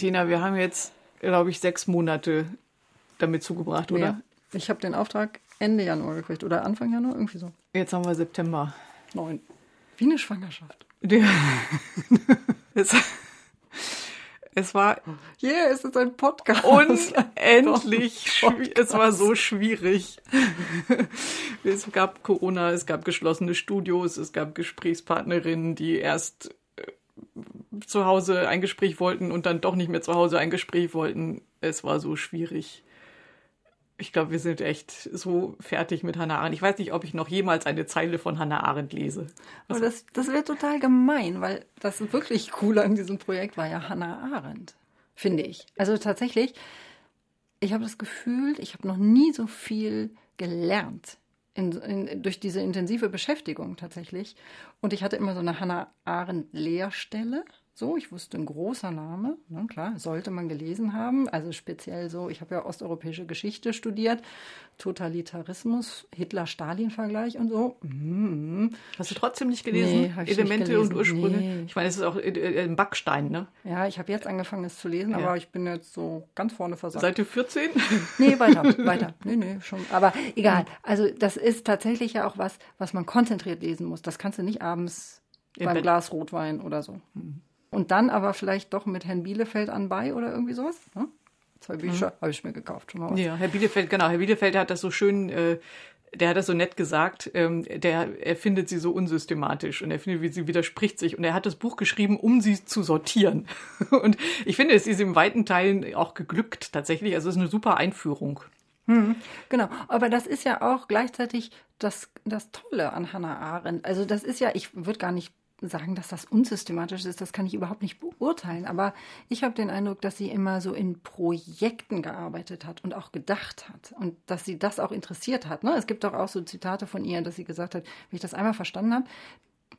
Tina, wir haben jetzt, glaube ich, sechs Monate damit zugebracht, oder? Ja. Ich habe den Auftrag Ende Januar gekriegt oder Anfang Januar, irgendwie so. Jetzt haben wir September. Neun. Wie eine Schwangerschaft. Ja. es, es war Yeah, es ist ein Podcast. unendlich schwierig. Es war so schwierig. Es gab Corona, es gab geschlossene Studios, es gab Gesprächspartnerinnen, die erst zu Hause ein Gespräch wollten und dann doch nicht mehr zu Hause ein Gespräch wollten. Es war so schwierig. Ich glaube, wir sind echt so fertig mit Hannah Arendt. Ich weiß nicht, ob ich noch jemals eine Zeile von Hannah Arendt lese. Aber das, das wäre total gemein, weil das wirklich Coole an diesem Projekt war ja Hannah Arendt, finde ich. Also tatsächlich, ich habe das Gefühl, ich habe noch nie so viel gelernt in, in, durch diese intensive Beschäftigung tatsächlich. Und ich hatte immer so eine Hannah Arendt Lehrstelle. So, ich wusste ein großer Name, ne, klar, sollte man gelesen haben. Also speziell so, ich habe ja osteuropäische Geschichte studiert, Totalitarismus, Hitler-Stalin-Vergleich und so. Mhm. Hast du trotzdem nicht gelesen? Nee, Elemente nicht gelesen. und Ursprünge. Nee. Ich meine, es ist auch äh, äh, ein Backstein, ne? Ja, ich habe jetzt angefangen, es zu lesen, Ja. aber ich bin jetzt so ganz vorne versagt. Seite 14? Nee, weiter, weiter. Nee, nee, schon. Aber egal. Also das ist tatsächlich ja auch was, was man konzentriert lesen muss. Das kannst du nicht abends Im beim Bett. Glas Rotwein oder so. Und dann aber vielleicht doch mit Herrn Bielefeld anbei oder irgendwie sowas. Ne? Zwei Bücher habe ich mir gekauft. Schon mal was. Ja, Herr Bielefeld, genau. Herr Bielefeld hat das so schön, äh, der hat das so nett gesagt, ähm, der, er findet sie so unsystematisch und er findet, wie sie widerspricht sich und er hat das Buch geschrieben, um sie zu sortieren. Und ich finde, es ist in weiten Teilen auch geglückt tatsächlich. Also es ist eine super Einführung. Genau, aber das ist ja auch gleichzeitig das, das Tolle an Hannah Arendt. Also das ist ja, ich würde gar nicht sagen, dass das unsystematisch ist, das kann ich überhaupt nicht beurteilen, aber ich habe den Eindruck, dass sie immer so in Projekten gearbeitet hat und auch gedacht hat und dass sie das auch interessiert hat. Ne? Es gibt doch auch so Zitate von ihr, dass sie gesagt hat, wenn ich das einmal verstanden habe,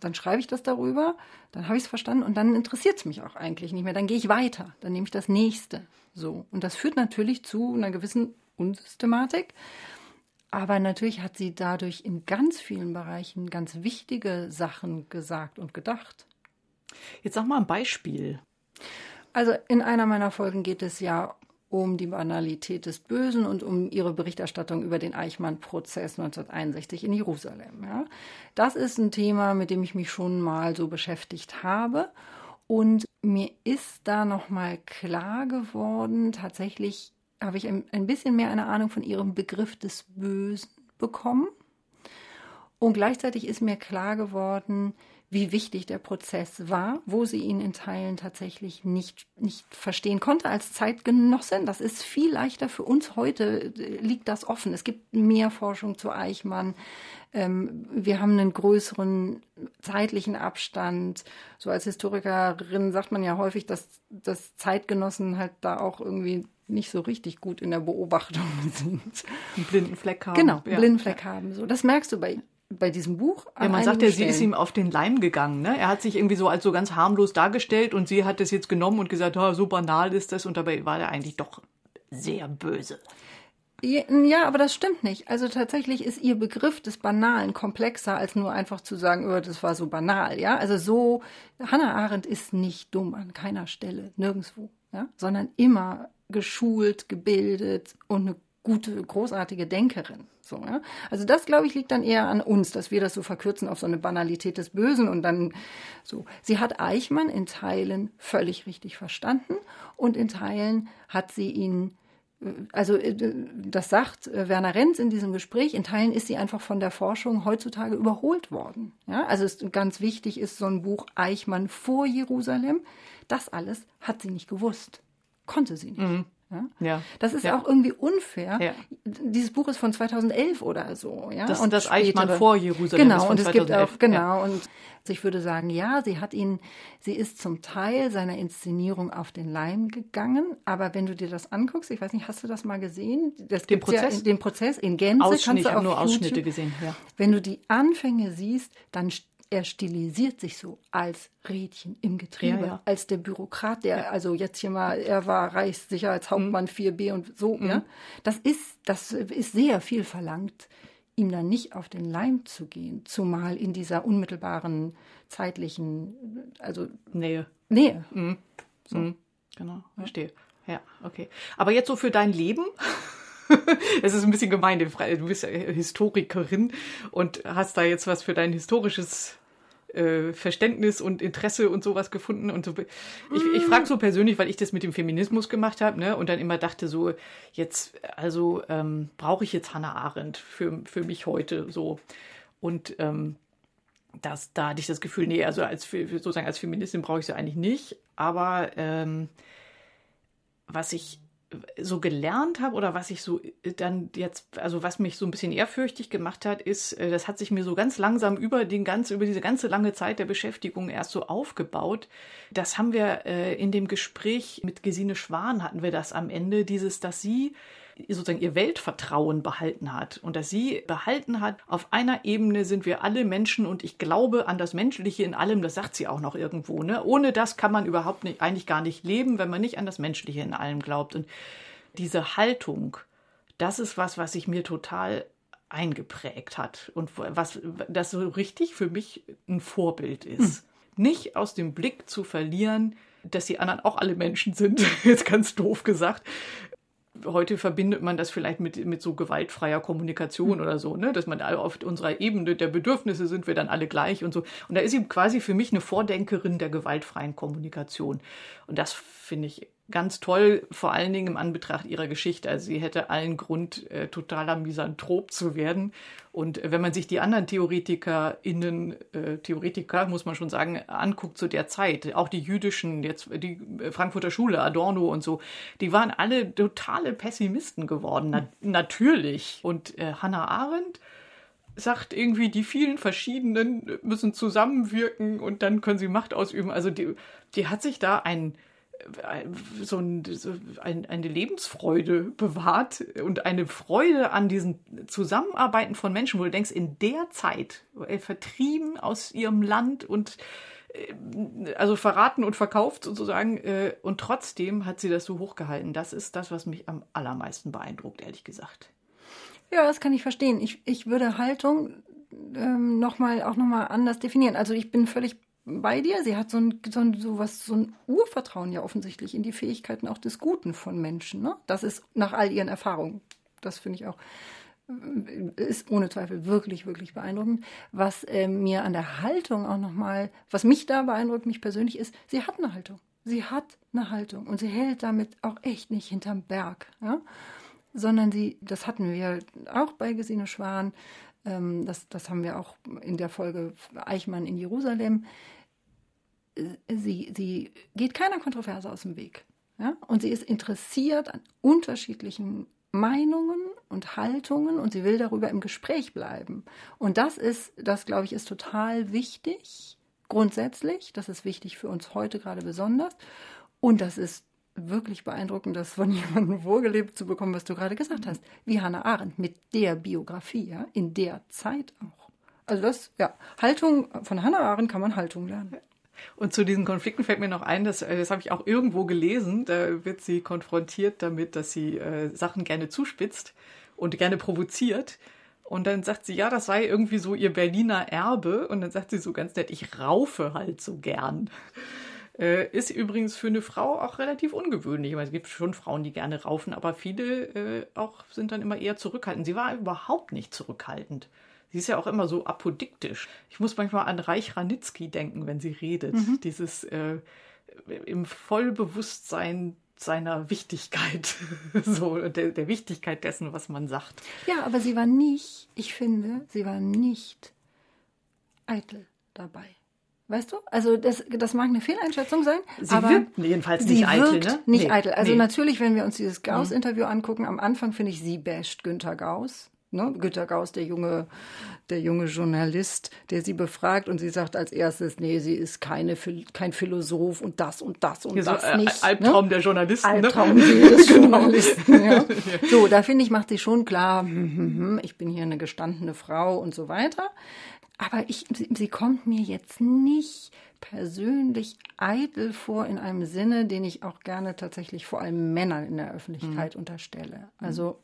dann schreibe ich das darüber, dann habe ich es verstanden und dann interessiert es mich auch eigentlich nicht mehr. Dann gehe ich weiter, dann nehme ich das nächste. So. Und das führt natürlich zu einer gewissen Unsystematik. Aber natürlich hat sie dadurch in ganz vielen Bereichen ganz wichtige Sachen gesagt und gedacht. Jetzt sag mal ein Beispiel. Also in einer meiner Folgen geht es ja um die Banalität des Bösen und um ihre Berichterstattung über den Eichmann-Prozess 1961 in Jerusalem. Ja. Das ist ein Thema, mit dem ich mich schon mal so beschäftigt habe. Und mir ist da nochmal klar geworden, tatsächlich habe ich ein, ein bisschen mehr eine Ahnung von ihrem Begriff des Bösen bekommen. Und gleichzeitig ist mir klar geworden, wie wichtig der Prozess war, wo sie ihn in Teilen tatsächlich nicht, nicht verstehen konnte als Zeitgenossin. Das ist viel leichter für uns heute, äh, liegt das offen. Es gibt mehr Forschung zu Eichmann. Ähm, wir haben einen größeren zeitlichen Abstand. So als Historikerin sagt man ja häufig, dass, dass Zeitgenossen halt da auch irgendwie nicht so richtig gut in der Beobachtung sind. Einen blinden Fleck haben. Genau, einen ja. blinden Fleck haben. So, das merkst du bei, bei diesem Buch. Ja, man sagt ja, sie ist ihm auf den Leim gegangen. Ne? Er hat sich irgendwie so als so ganz harmlos dargestellt und sie hat das jetzt genommen und gesagt, "Ah, so banal ist das. Und dabei war er eigentlich doch sehr böse. Ja, ja, aber das stimmt nicht. Also tatsächlich ist ihr Begriff des Banalen komplexer, als nur einfach zu sagen, oh, das war so banal. Ja, also so, Hannah Arendt ist nicht dumm an keiner Stelle, nirgendwo, ja, sondern immer geschult, gebildet und eine gute, großartige Denkerin. So, ja? Also das, glaube ich, liegt dann eher an uns, dass wir das so verkürzen auf so eine Banalität des Bösen und dann so. Sie hat Eichmann in Teilen völlig richtig verstanden und in Teilen hat sie ihn also äh, das sagt äh, Werner Renz in diesem Gespräch, in Teilen ist sie einfach von der Forschung heutzutage überholt worden. Ja, also ist ganz wichtig ist so ein Buch Eichmann vor Jerusalem. Das alles hat sie nicht gewusst. Konnte sie nicht. Ja? Ja. Das ist Ja. auch irgendwie unfair. Ja. Dieses Buch ist von 2011 oder so. Ja? Das- und das Eichmann vor Jerusalem Genau, und es gibt 2011. auch, genau, und ich würde sagen, ja, sie hat ihn, sie ist zum Teil seiner Inszenierung auf den Leim gegangen, aber wenn du dir das anguckst, ich weiß nicht, hast du das mal gesehen? Das Den Prozess? in, den Prozess in Gänze Ausschnitt, kannst ich du habe auf nur YouTube- Ausschnitte gesehen. Wenn du die Anfänge siehst, dann er stilisiert sich so als Rädchen im Getriebe, Ja, ja. als der Bürokrat, der also jetzt hier mal, er war Reichssicherheitshauptmann Mhm. 4b und so, ja. Das ist, das ist sehr viel verlangt, ihm dann nicht auf den Leim zu gehen, zumal in dieser unmittelbaren zeitlichen, also Nähe. Nähe. Mhm. genau, verstehe. Ja, okay. Aber jetzt so für dein Leben? es ist ein bisschen gemein, du bist ja Historikerin und hast da jetzt was für dein historisches äh, Verständnis und Interesse und sowas gefunden und so. Ich, ich frage so persönlich, weil ich das mit dem Feminismus gemacht habe, ne, und dann immer dachte so, jetzt, also ähm, brauche ich jetzt Hannah Arendt für, für mich heute so. Und ähm, das, da hatte ich das Gefühl, nee, also als sozusagen als Feministin brauche ich sie eigentlich nicht. Aber ähm, was ich so gelernt habe oder was ich so äh, dann jetzt, also was mich so ein bisschen ehrfürchtig gemacht hat, ist, äh, das hat sich mir so ganz langsam über den ganz, über diese ganze lange Zeit der Beschäftigung erst so aufgebaut. Das haben wir äh, in dem Gespräch mit Gesine Schwan hatten wir das am Ende, dieses, dass sie sozusagen ihr Weltvertrauen behalten hat und dass sie behalten hat, auf einer Ebene sind wir alle Menschen und ich glaube an das Menschliche in allem, das sagt sie auch noch irgendwo, ne? Ohne das kann man überhaupt nicht, eigentlich gar nicht leben, wenn man nicht an das Menschliche in allem glaubt. Und diese Haltung, das ist was, was sich mir total eingeprägt hat und was das so richtig für mich ein Vorbild ist. Hm. Nicht aus dem Blick zu verlieren, dass die anderen auch alle Menschen sind, jetzt ganz doof gesagt, heute verbindet man das vielleicht mit, mit so gewaltfreier Kommunikation mhm. oder so, ne? dass man auf unserer Ebene der Bedürfnisse sind wir dann alle gleich und so. Und da ist sie quasi für mich eine Vordenkerin der gewaltfreien Kommunikation. Und das finde ich ganz toll, vor allen Dingen im Anbetracht ihrer Geschichte. Also sie hätte allen Grund, äh, totaler Misanthrop zu werden. Und äh, wenn man sich die anderen TheoretikerInnen, äh, Theoretiker, muss man schon sagen, anguckt zu der Zeit, auch die jüdischen, jetzt die äh, Frankfurter Schule, Adorno und so, die waren alle totale Pessimisten geworden, na natürlich. Und äh, Hannah Arendt, sagt irgendwie, die vielen verschiedenen müssen zusammenwirken und dann können sie Macht ausüben. Also die, die hat sich da ein so, ein, eine Lebensfreude bewahrt und eine Freude an diesen Zusammenarbeiten von Menschen, wo du denkst, in der Zeit, äh, vertrieben aus ihrem Land und äh, also verraten und verkauft sozusagen, äh, und trotzdem hat sie das so hochgehalten. Das ist das, was mich am allermeisten beeindruckt, ehrlich gesagt. Ja, das kann ich verstehen. Ich, ich würde Haltung ähm, noch mal, auch nochmal anders definieren. Also ich bin völlig bei dir. Sie hat so ein, so ein, so was, so ein Urvertrauen ja offensichtlich in die Fähigkeiten auch des Guten von Menschen. Ne? Das ist nach all ihren Erfahrungen. Das finde ich auch äh, ist ohne Zweifel wirklich, wirklich beeindruckend. Was äh, mir an der Haltung auch nochmal, was mich da beeindruckt, mich persönlich, ist, sie hat eine Haltung. Sie hat eine Haltung und sie hält damit auch echt nicht hinterm Berg. Ja? Sondern sie, das hatten wir auch bei Gesine Schwan, ähm, das, das haben wir auch in der Folge Eichmann in Jerusalem sie, sie geht keiner Kontroverse aus dem Weg. Ja? Und sie ist interessiert an unterschiedlichen Meinungen und Haltungen und sie will darüber im Gespräch bleiben. Und das ist, das glaube ich, ist total wichtig, grundsätzlich. Das ist wichtig für uns heute gerade besonders. Und das ist wirklich beeindruckend, das von jemandem vorgelebt zu bekommen, was du gerade gesagt hast. Wie Hannah Arendt mit der Biografie, ja, in der Zeit auch. Also das, ja, Haltung, von Hannah Arendt kann man Haltung lernen. Und zu diesen Konflikten fällt mir noch ein, dass, äh, das habe ich auch irgendwo gelesen, da wird sie konfrontiert damit, dass sie äh, Sachen gerne zuspitzt und gerne provoziert. Und dann sagt sie, ja, das sei irgendwie so ihr Berliner Erbe. Und dann sagt sie so ganz nett, ich raufe halt so gern. Äh, ist übrigens für eine Frau auch relativ ungewöhnlich. Meine, es gibt schon Frauen, die gerne raufen, aber viele äh, auch sind dann immer eher zurückhaltend. Sie war überhaupt nicht zurückhaltend. Sie ist ja auch immer so apodiktisch. Ich muss manchmal an Reich Ranitzky denken, wenn sie redet. Mhm. Dieses äh, im Vollbewusstsein seiner Wichtigkeit, so der, der Wichtigkeit dessen, was man sagt. Ja, aber sie war nicht, ich finde, sie war nicht eitel dabei. Weißt du? Also das, das mag eine Fehleinschätzung sein. Sie aber wirkt jedenfalls nicht eitel, ne? Nicht nee, eitel. Also nee. natürlich, wenn wir uns dieses Gauss-Interview angucken, am Anfang finde ich, sie basht Günther Gauss. Ne? Günter Gauss, der junge, der junge Journalist, der sie befragt und sie sagt als erstes, nee, sie ist keine, kein Philosoph und das und das und Hier das so, nicht. Albtraum ne? der Journalisten. Ne? Albtraum ne? des genau. Journalisten, ja. So, da finde ich, macht sie schon klar, hm, hm, hm, ich bin hier eine gestandene Frau und so weiter. Aber ich, sie, sie kommt mir jetzt nicht persönlich eitel vor in einem Sinne, den ich auch gerne tatsächlich vor allem Männern in der Öffentlichkeit mhm. unterstelle. Also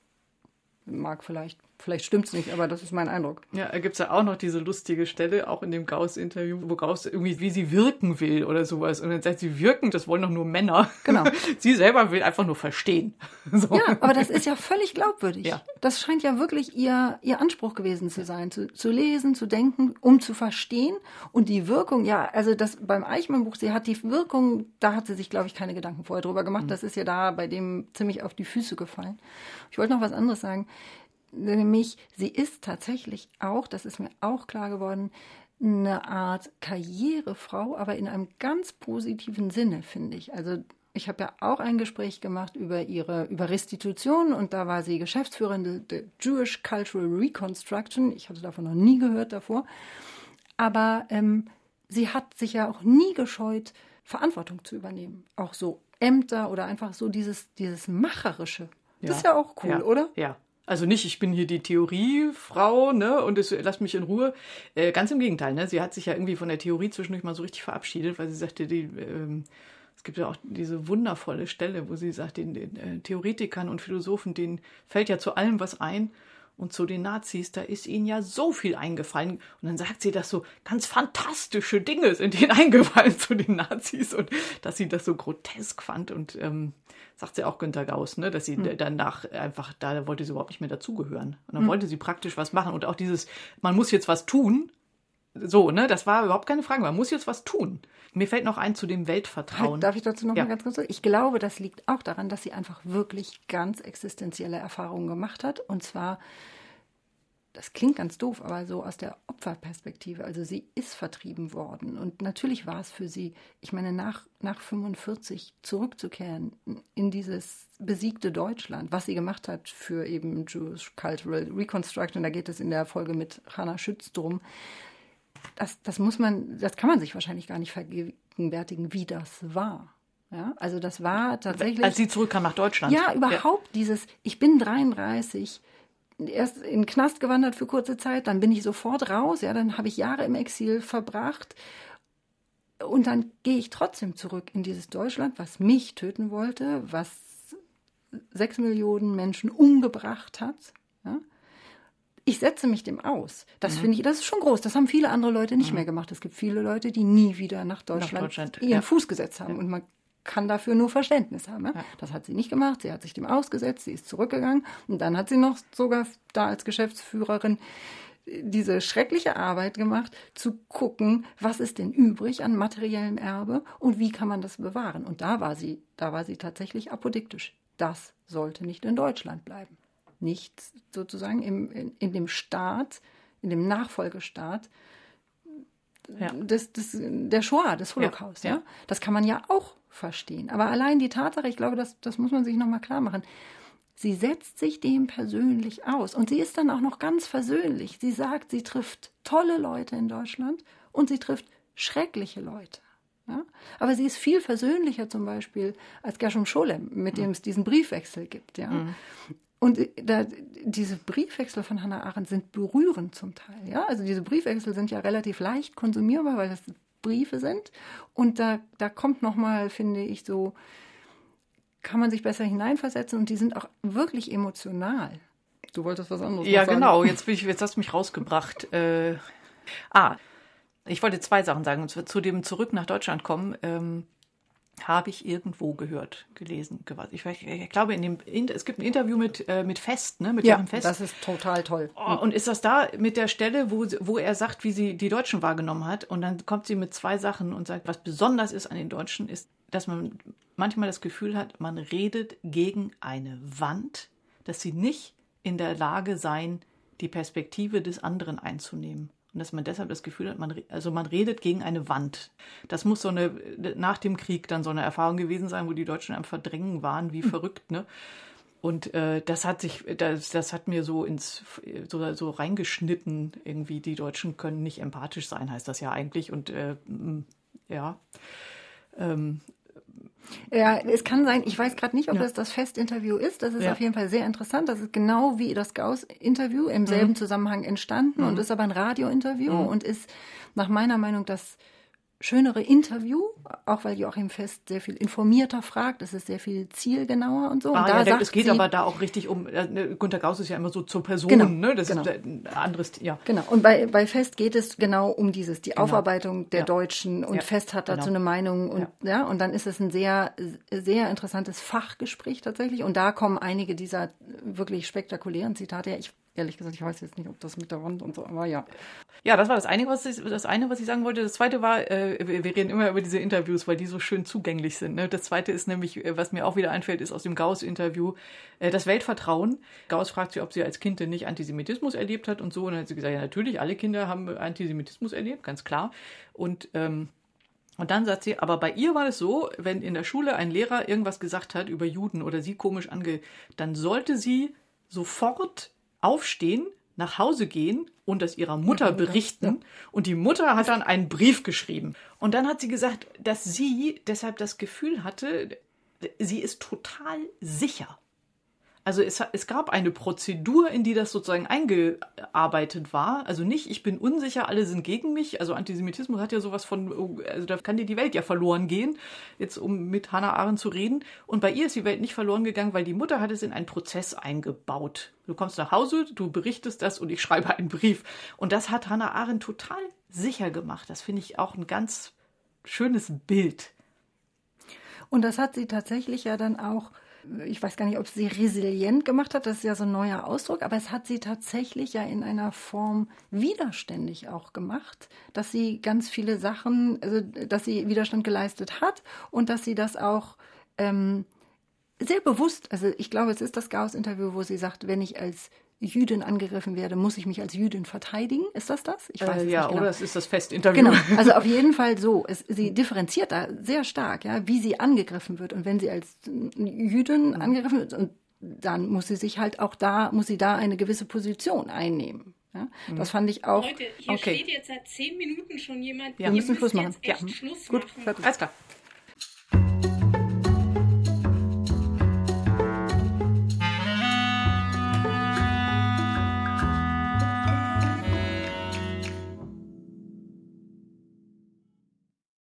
Mag vielleicht, vielleicht stimmt es nicht, aber das ist mein Eindruck. Ja, da gibt es ja auch noch diese lustige Stelle, auch in dem Gauss-Interview, wo Gauss irgendwie, wie sie wirken will oder sowas. Und dann sagt sie, wirken, das wollen doch nur Männer. Genau. sie selber will einfach nur verstehen. So. Ja, aber das ist ja völlig glaubwürdig. Ja. Das scheint ja wirklich ihr, ihr Anspruch gewesen zu sein, zu, zu lesen, zu denken, um zu verstehen. Und die Wirkung, ja, also das beim Eichmann-Buch, sie hat die Wirkung, da hat sie sich, glaube ich, keine Gedanken vorher drüber gemacht. Mhm. Das ist ja da bei dem ziemlich auf die Füße gefallen. Ich wollte noch was anderes sagen nämlich sie ist tatsächlich auch, das ist mir auch klar geworden, eine Art Karrierefrau, aber in einem ganz positiven Sinne, finde ich. Also ich habe ja auch ein Gespräch gemacht über ihre über Restitution und da war sie Geschäftsführerin der Jewish Cultural Reconstruction. Ich hatte davon noch nie gehört davor. Aber ähm, sie hat sich ja auch nie gescheut, Verantwortung zu übernehmen. Auch so Ämter oder einfach so dieses, dieses Macherische. Das ja. ist ja auch cool, ja. oder? Ja, also nicht, ich bin hier die Theoriefrau, ne, und es, lasst mich in Ruhe. Äh, ganz im Gegenteil, ne? Sie hat sich ja irgendwie von der Theorie zwischendurch mal so richtig verabschiedet, weil sie sagte, die, ähm, es gibt ja auch diese wundervolle Stelle, wo sie sagt, den, den äh, Theoretikern und Philosophen, denen fällt ja zu allem was ein. Und zu den Nazis, da ist ihnen ja so viel eingefallen. Und dann sagt sie, dass so ganz fantastische Dinge sind ihnen eingefallen zu den Nazis und dass sie das so grotesk fand. Und ähm, sagt sie auch Günter Gauss, ne, dass sie mhm. danach einfach, da wollte sie überhaupt nicht mehr dazugehören. Und dann mhm. wollte sie praktisch was machen. Und auch dieses, man muss jetzt was tun, so, ne, das war überhaupt keine Frage. Man muss jetzt was tun. Mir fällt noch ein zu dem Weltvertrauen. Halt, darf ich dazu noch ja. mal ganz kurz? Ich glaube, das liegt auch daran, dass sie einfach wirklich ganz existenzielle Erfahrungen gemacht hat. Und zwar das klingt ganz doof, aber so aus der Opferperspektive. Also sie ist vertrieben worden. Und natürlich war es für sie, ich meine, nach, nach 45 zurückzukehren in dieses besiegte Deutschland, was sie gemacht hat für eben Jewish Cultural Reconstruction, da geht es in der Folge mit Hannah Schütz drum. Das, das muss man, das kann man sich wahrscheinlich gar nicht vergegenwärtigen, wie das war. Ja, also das war tatsächlich. Als sie zurückkam nach Deutschland. Ja, überhaupt ja. dieses, ich bin 33, erst in den Knast gewandert für kurze Zeit, dann bin ich sofort raus, ja, dann habe ich Jahre im Exil verbracht und dann gehe ich trotzdem zurück in dieses Deutschland, was mich töten wollte, was sechs Millionen Menschen umgebracht hat. Ja. Ich setze mich dem aus. Das mhm. finde ich, das ist schon groß. Das haben viele andere Leute nicht mhm. mehr gemacht. Es gibt viele Leute, die nie wieder nach Deutschland, nach Deutschland ihren ja. Fuß gesetzt haben. Ja. Und man kann dafür nur Verständnis haben. Ja? Das hat sie nicht gemacht. Sie hat sich dem ausgesetzt, sie ist zurückgegangen und dann hat sie noch sogar da als Geschäftsführerin diese schreckliche Arbeit gemacht, zu gucken, was ist denn übrig an materiellem Erbe und wie kann man das bewahren. Und da war sie, da war sie tatsächlich apodiktisch. Das sollte nicht in Deutschland bleiben. Nicht sozusagen im, in, in dem Staat, in dem Nachfolgestaat ja. des, des, der Shoah, des Holocaust. Ja, ja. Das kann man ja auch verstehen. Aber allein die Tatsache, ich glaube, das, das muss man sich nochmal klar machen. Sie setzt sich dem persönlich aus und sie ist dann auch noch ganz versöhnlich. Sie sagt, sie trifft tolle Leute in Deutschland und sie trifft schreckliche Leute. Ja? Aber sie ist viel versöhnlicher zum Beispiel als Gershom Scholem, mit dem es diesen Briefwechsel gibt. Ja? Mhm. Und da, diese Briefwechsel von Hannah Arendt sind berührend zum Teil. Ja? Also diese Briefwechsel sind ja relativ leicht konsumierbar, weil das Briefe sind. Und da, da kommt nochmal, finde ich, so, kann man sich besser hineinversetzen und die sind auch wirklich emotional. Du wolltest was anderes Ja, sagen. genau. Jetzt, bin ich, jetzt hast du mich rausgebracht. Äh, ah, ich wollte zwei Sachen sagen. Zu dem Zurück nach Deutschland kommen. Ähm, habe ich irgendwo gehört, gelesen, ich, ich, ich glaube, in dem, in, es gibt ein Interview mit, äh, mit Fest, ne, mit ja, Fest. das ist total toll. Oh, und ist das da mit der Stelle, wo, wo er sagt, wie sie die Deutschen wahrgenommen hat? Und dann kommt sie mit zwei Sachen und sagt, was besonders ist an den Deutschen, ist, dass man manchmal das Gefühl hat, man redet gegen eine Wand, dass sie nicht in der Lage seien, die Perspektive des anderen einzunehmen. Und dass man deshalb das Gefühl hat, man, also man redet gegen eine Wand. Das muss so eine, nach dem Krieg dann so eine Erfahrung gewesen sein, wo die Deutschen am Verdrängen waren, wie mhm. verrückt, ne? Und äh, das hat sich, das, das hat mir so ins so, so reingeschnitten, irgendwie, die Deutschen können nicht empathisch sein, heißt das ja eigentlich. Und äh, ja. Ähm, ja, es kann sein, ich weiß gerade nicht, ob ja. das das Festinterview ist. Das ist ja. auf jeden Fall sehr interessant. Das ist genau wie das Gauss-Interview im selben mhm. Zusammenhang entstanden mhm. und ist aber ein Radiointerview mhm. und ist nach meiner Meinung das schönere Interview, auch weil Joachim Fest sehr viel informierter fragt, es ist sehr viel zielgenauer und so. Ah, und da ja, es geht sie, aber da auch richtig um, äh, Gunter Gauss ist ja immer so zur Person, genau, ne? Das genau. ist ein anderes, ja. Genau, und bei, bei Fest geht es genau um dieses, die genau. Aufarbeitung der ja. Deutschen und ja. Fest hat dazu genau. eine Meinung und ja. ja, und dann ist es ein sehr, sehr interessantes Fachgespräch tatsächlich und da kommen einige dieser wirklich spektakulären Zitate her. Ich ehrlich gesagt, ich weiß jetzt nicht, ob das mit der Wand und so, aber ja. Ja, das war das eine, was ich, das eine, was ich sagen wollte. Das zweite war, äh, wir reden immer über diese Interviews, weil die so schön zugänglich sind. Ne? Das zweite ist nämlich, äh, was mir auch wieder einfällt, ist aus dem Gauss-Interview, äh, das Weltvertrauen. Gauss fragt sie, ob sie als Kind denn nicht Antisemitismus erlebt hat und so. Und dann hat sie gesagt, ja, natürlich, alle Kinder haben Antisemitismus erlebt, ganz klar. Und, ähm, und dann sagt sie, aber bei ihr war es so, wenn in der Schule ein Lehrer irgendwas gesagt hat über Juden oder sie komisch ange, dann sollte sie sofort aufstehen, nach Hause gehen und das ihrer Mutter berichten. Und die Mutter hat dann einen Brief geschrieben. Und dann hat sie gesagt, dass sie deshalb das Gefühl hatte, sie ist total sicher. Also es, es gab eine Prozedur, in die das sozusagen eingearbeitet war. Also nicht, ich bin unsicher, alle sind gegen mich. Also Antisemitismus hat ja sowas von, also da kann dir die Welt ja verloren gehen, jetzt um mit Hannah Arendt zu reden. Und bei ihr ist die Welt nicht verloren gegangen, weil die Mutter hat es in einen Prozess eingebaut. Du kommst nach Hause, du berichtest das und ich schreibe einen Brief. Und das hat Hannah Arendt total sicher gemacht. Das finde ich auch ein ganz schönes Bild. Und das hat sie tatsächlich ja dann auch ich weiß gar nicht, ob sie resilient gemacht hat, das ist ja so ein neuer Ausdruck, aber es hat sie tatsächlich ja in einer Form widerständig auch gemacht, dass sie ganz viele Sachen, also dass sie Widerstand geleistet hat und dass sie das auch ähm, sehr bewusst, also ich glaube, es ist das Gauss-Interview, wo sie sagt, wenn ich als Jüdin angegriffen werde, muss ich mich als Jüdin verteidigen? Ist das das? Ich weiß äh, es ja, nicht genau. oder es ist das Festinterview. Genau, also auf jeden Fall so. Es, sie differenziert da sehr stark, ja, wie sie angegriffen wird. Und wenn sie als Jüdin mhm. angegriffen wird, und dann muss sie sich halt auch da, muss sie da eine gewisse Position einnehmen. Ja, mhm. Das fand ich auch. Leute, hier okay. steht jetzt seit zehn Minuten schon jemand. Ja. Wir müssen Schluss machen. Ja. Schluss Gut, machen. Alles klar.